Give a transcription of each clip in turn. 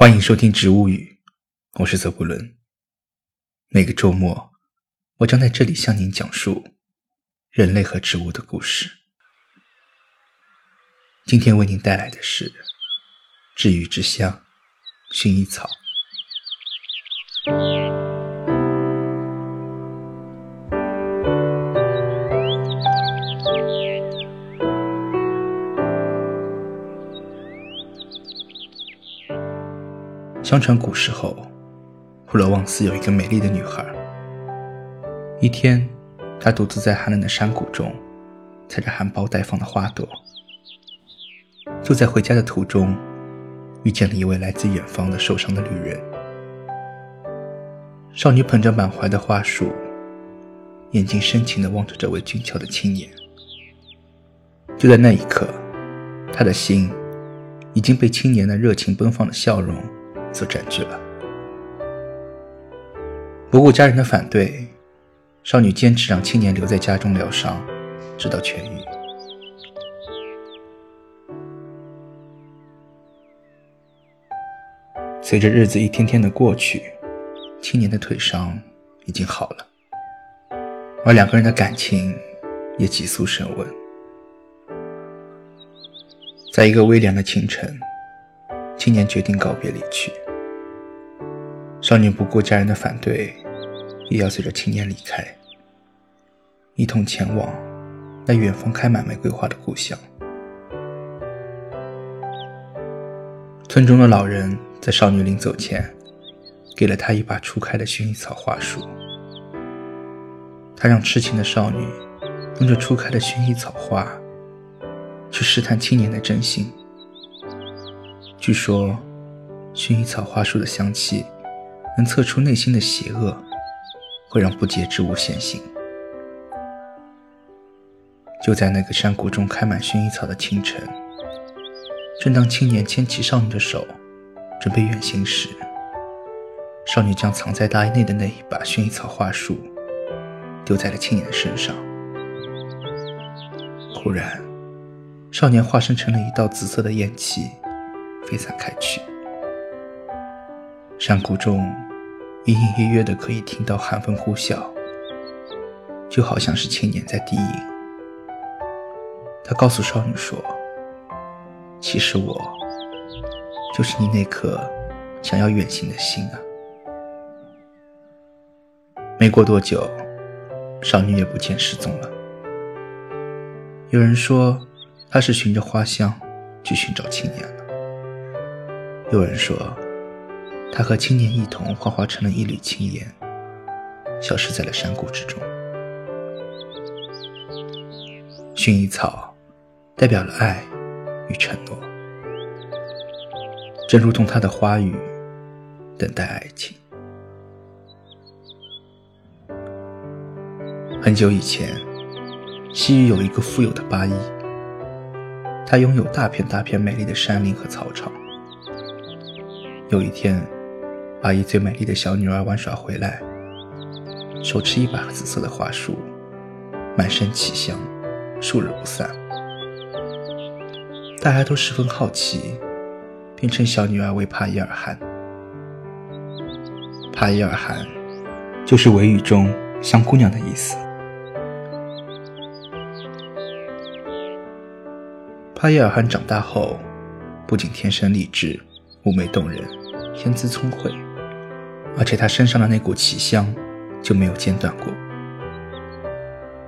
欢迎收听《植物语》，我是泽布伦。每个周末，我将在这里向您讲述人类和植物的故事。今天为您带来的是治愈之乡——薰衣草。相传古时候，普罗旺斯有一个美丽的女孩。一天，她独自在寒冷的山谷中，采着含苞待放的花朵。就在回家的途中，遇见了一位来自远方的受伤的旅人。少女捧着满怀的花束，眼睛深情地望着这位俊俏的青年。就在那一刻，她的心已经被青年那热情奔放的笑容。所占据了。不顾家人的反对，少女坚持让青年留在家中疗伤，直到痊愈。随着日子一天天的过去，青年的腿伤已经好了，而两个人的感情也急速升温。在一个微凉的清晨。青年决定告别离去，少女不顾家人的反对，也要随着青年离开，一同前往那远方开满玫瑰花的故乡。村中的老人在少女临走前，给了她一把初开的薰衣草花束。他让痴情的少女用这初开的薰衣草花，去试探青年的真心。据说，薰衣草花束的香气能测出内心的邪恶，会让不洁之物现形。就在那个山谷中开满薰衣草的清晨，正当青年牵起少女的手，准备远行时，少女将藏在大衣内的那一把薰衣草花束丢在了青年身上。忽然，少年化身成了一道紫色的烟气。飞散开去，山谷中隐隐约约的可以听到寒风呼啸，就好像是青年在低吟。他告诉少女说：“其实我就是你那颗想要远行的心啊。”没过多久，少女也不见失踪了。有人说，她是循着花香去寻找青年了。有人说，他和青年一同幻化成了一缕青烟，消失在了山谷之中。薰衣草代表了爱与承诺，正如同它的花语，等待爱情。很久以前，西域有一个富有的巴依，他拥有大片大片美丽的山林和草场。有一天，阿姨最美丽的小女儿玩耍回来，手持一把紫色的花束，满身奇香，数日不散。大家都十分好奇，便称小女儿为帕伊尔汗。帕伊尔汗就是维语中“香姑娘”的意思。帕伊尔汗长大后，不仅天生丽质，妩媚动人。天资聪慧，而且他身上的那股奇香就没有间断过。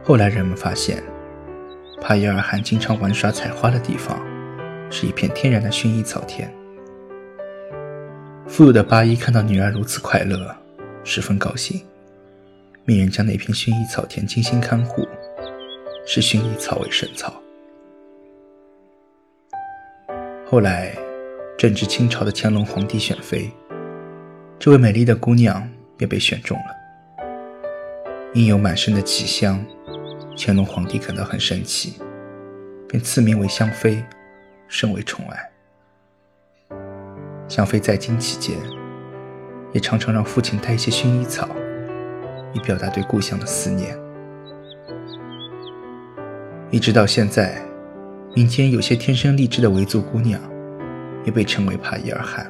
后来人们发现，帕伊尔汗经常玩耍采花的地方是一片天然的薰衣草田。富有的巴依看到女儿如此快乐，十分高兴，命人将那片薰衣草田精心看护，视薰衣草为圣草。后来。正值清朝的乾隆皇帝选妃，这位美丽的姑娘便被选中了。因有满身的奇香，乾隆皇帝感到很生气，便赐名为香妃，甚为宠爱。香妃在京期间，也常常让父亲带一些薰衣草，以表达对故乡的思念。一直到现在，民间有些天生丽质的维族姑娘。也被称为帕伊尔汗。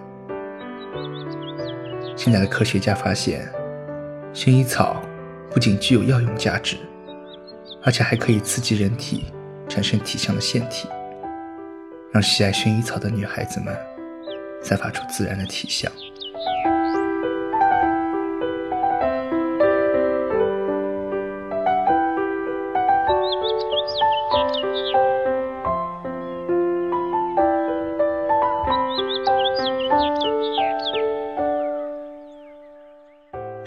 现在的科学家发现，薰衣草不仅具有药用价值，而且还可以刺激人体产生体香的腺体，让喜爱薰衣草的女孩子们散发出自然的体香。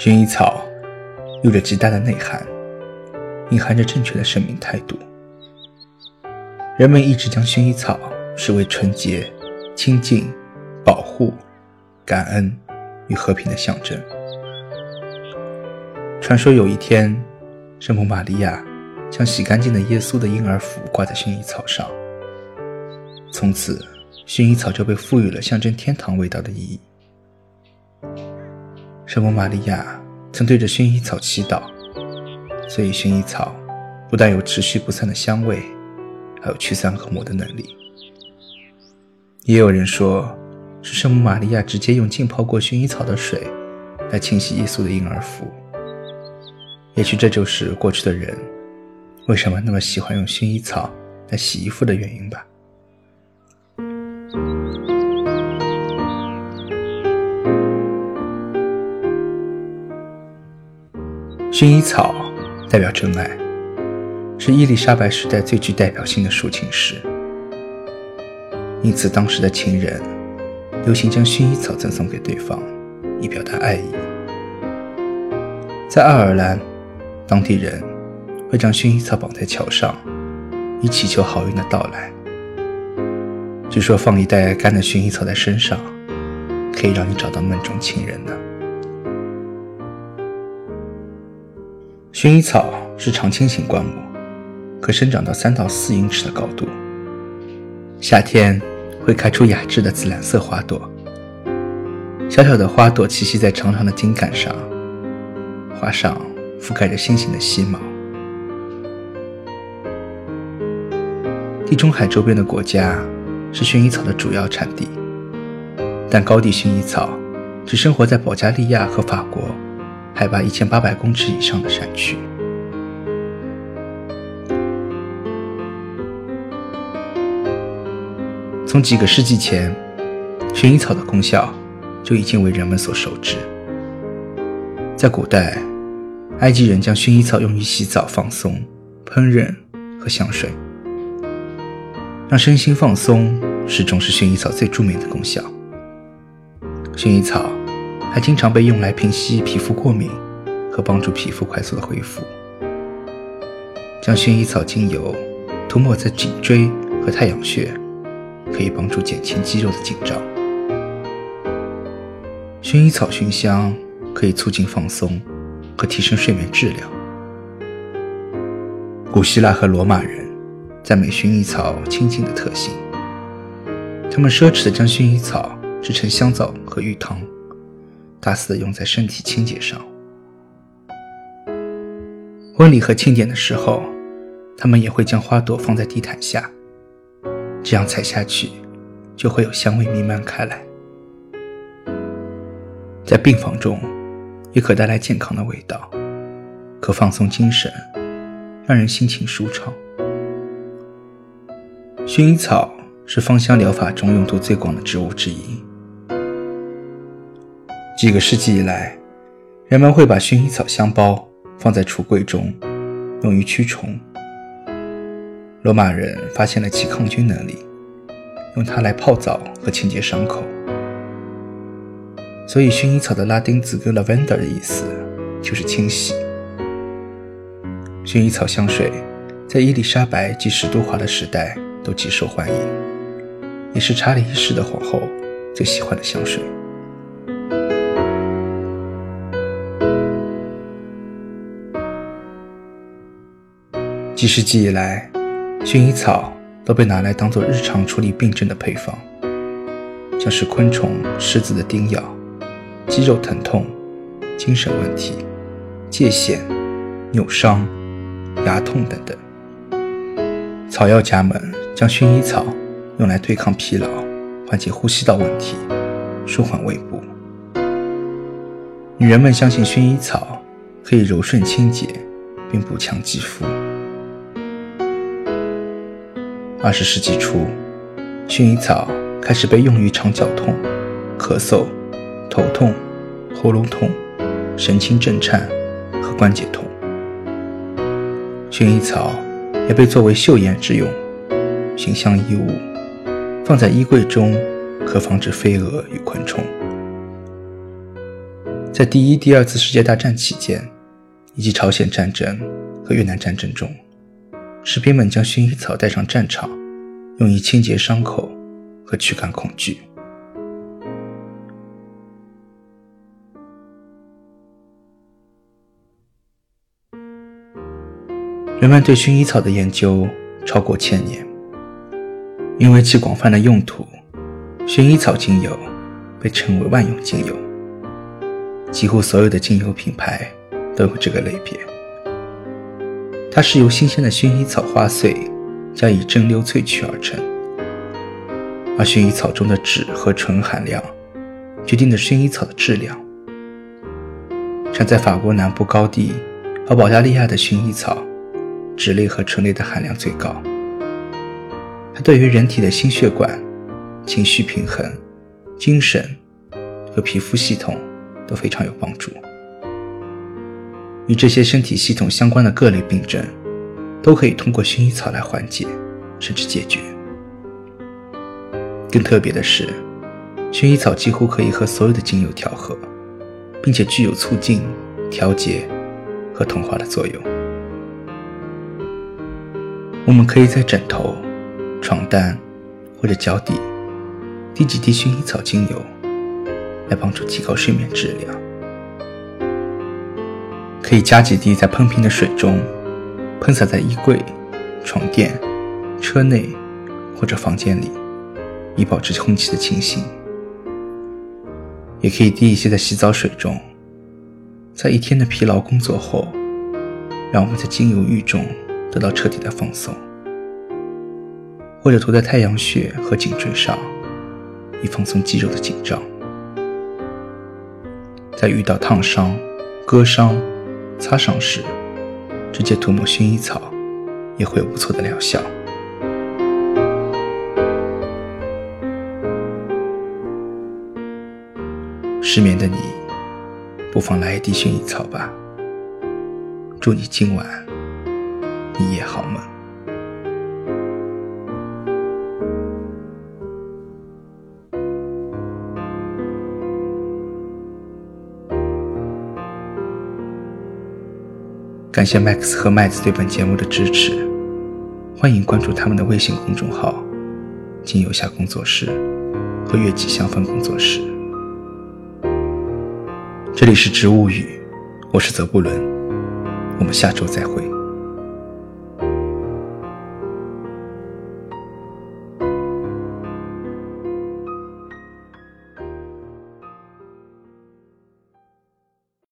薰衣草有着极大的内涵，隐含着正确的生命态度。人们一直将薰衣草视为纯洁、清净、保护、感恩与和平的象征。传说有一天，圣母玛利亚将洗干净的耶稣的婴儿服挂在薰衣草上，从此薰衣草就被赋予了象征天堂味道的意义。圣母玛利亚曾对着薰衣草祈祷，所以薰衣草不但有持续不散的香味，还有驱散恶魔的能力。也有人说，是圣母玛利亚直接用浸泡过薰衣草的水来清洗耶稣的婴儿服。也许这就是过去的人为什么那么喜欢用薰衣草来洗衣服的原因吧。薰衣草代表真爱，是伊丽莎白时代最具代表性的抒情诗，因此当时的情人流行将薰衣草赠送给对方，以表达爱意。在爱尔兰，当地人会将薰衣草绑在桥上，以祈求好运的到来。据说放一袋干的薰衣草在身上，可以让你找到梦中情人呢。薰衣草是常青型灌木，可生长到三到四英尺的高度。夏天会开出雅致的紫蓝色花朵，小小的花朵栖息在长长的茎干上，花上覆盖着星星的细毛。地中海周边的国家是薰衣草的主要产地，但高地薰衣草只生活在保加利亚和法国。海拔一千八百公尺以上的山区。从几个世纪前，薰衣草的功效就已经为人们所熟知。在古代，埃及人将薰衣草用于洗澡、放松、烹饪和香水，让身心放松，始终是薰衣草最著名的功效。薰衣草。还经常被用来平息皮肤过敏和帮助皮肤快速的恢复。将薰衣草精油涂抹在颈椎和太阳穴，可以帮助减轻肌肉的紧张。薰衣草熏香可以促进放松和提升睡眠质量。古希腊和罗马人赞美薰衣草清净的特性，他们奢侈地将薰衣草制成香皂和浴汤。大肆的用在身体清洁上。婚礼和庆典的时候，他们也会将花朵放在地毯下，这样踩下去就会有香味弥漫开来。在病房中，也可带来健康的味道，可放松精神，让人心情舒畅。薰衣草是芳香疗法中用途最广的植物之一。几个世纪以来，人们会把薰衣草香包放在橱柜中，用于驱虫。罗马人发现了其抗菌能力，用它来泡澡和清洁伤口。所以，薰衣草的拉丁字根 lavender 的意思就是清洗。薰衣草香水在伊丽莎白及史都华的时代都极受欢迎，也是查理一世的皇后最喜欢的香水。几世纪以来，薰衣草都被拿来当做日常处理病症的配方，像是昆虫、虱子的叮咬、肌肉疼痛、精神问题、疥癣、扭伤、牙痛等等。草药家们将薰衣草用来对抗疲劳、缓解呼吸道问题、舒缓胃部。女人们相信薰衣草可以柔顺清洁，并补强肌肤。二十世纪初，薰衣草开始被用于肠绞痛、咳嗽、头痛、喉咙痛、神经震颤和关节痛。薰衣草也被作为绣砚之用，形象衣物，放在衣柜中可防止飞蛾与昆虫。在第一、第二次世界大战期间，以及朝鲜战争和越南战争中，士兵们将薰衣草带上战场，用以清洁伤口和驱赶恐惧。人们对薰衣草的研究超过千年，因为其广泛的用途，薰衣草精油被称为万用精油。几乎所有的精油品牌都有这个类别。它是由新鲜的薰衣草花穗加以蒸馏萃取而成，而薰衣草中的脂和醇含量决定了薰衣草的质量。产在法国南部高地和保加利亚的薰衣草。脂类和醇类的含量最高，它对于人体的心血管、情绪平衡、精神和皮肤系统都非常有帮助。与这些身体系统相关的各类病症，都可以通过薰衣草来缓解，甚至解决。更特别的是，薰衣草几乎可以和所有的精油调和，并且具有促进、调节和同化的作用。我们可以在枕头、床单或者脚底滴几滴薰衣草精油，来帮助提高睡眠质量。可以加几滴在喷瓶的水中，喷洒在衣柜、床垫、车内或者房间里，以保持空气的清新。也可以滴一些在洗澡水中，在一天的疲劳工作后，让我们在精油浴中。得到彻底的放松，或者涂在太阳穴和颈椎上，以放松肌肉的紧张。在遇到烫伤、割伤、擦上时，直接涂抹薰衣草也会有不错的疗效。失眠的你，不妨来一滴薰衣草吧。祝你今晚。一夜好梦。感谢 Max 和麦子对本节目的支持，欢迎关注他们的微信公众号“金有夏工作室”和“月季香氛工作室”。这里是植物语，我是泽布伦，我们下周再会。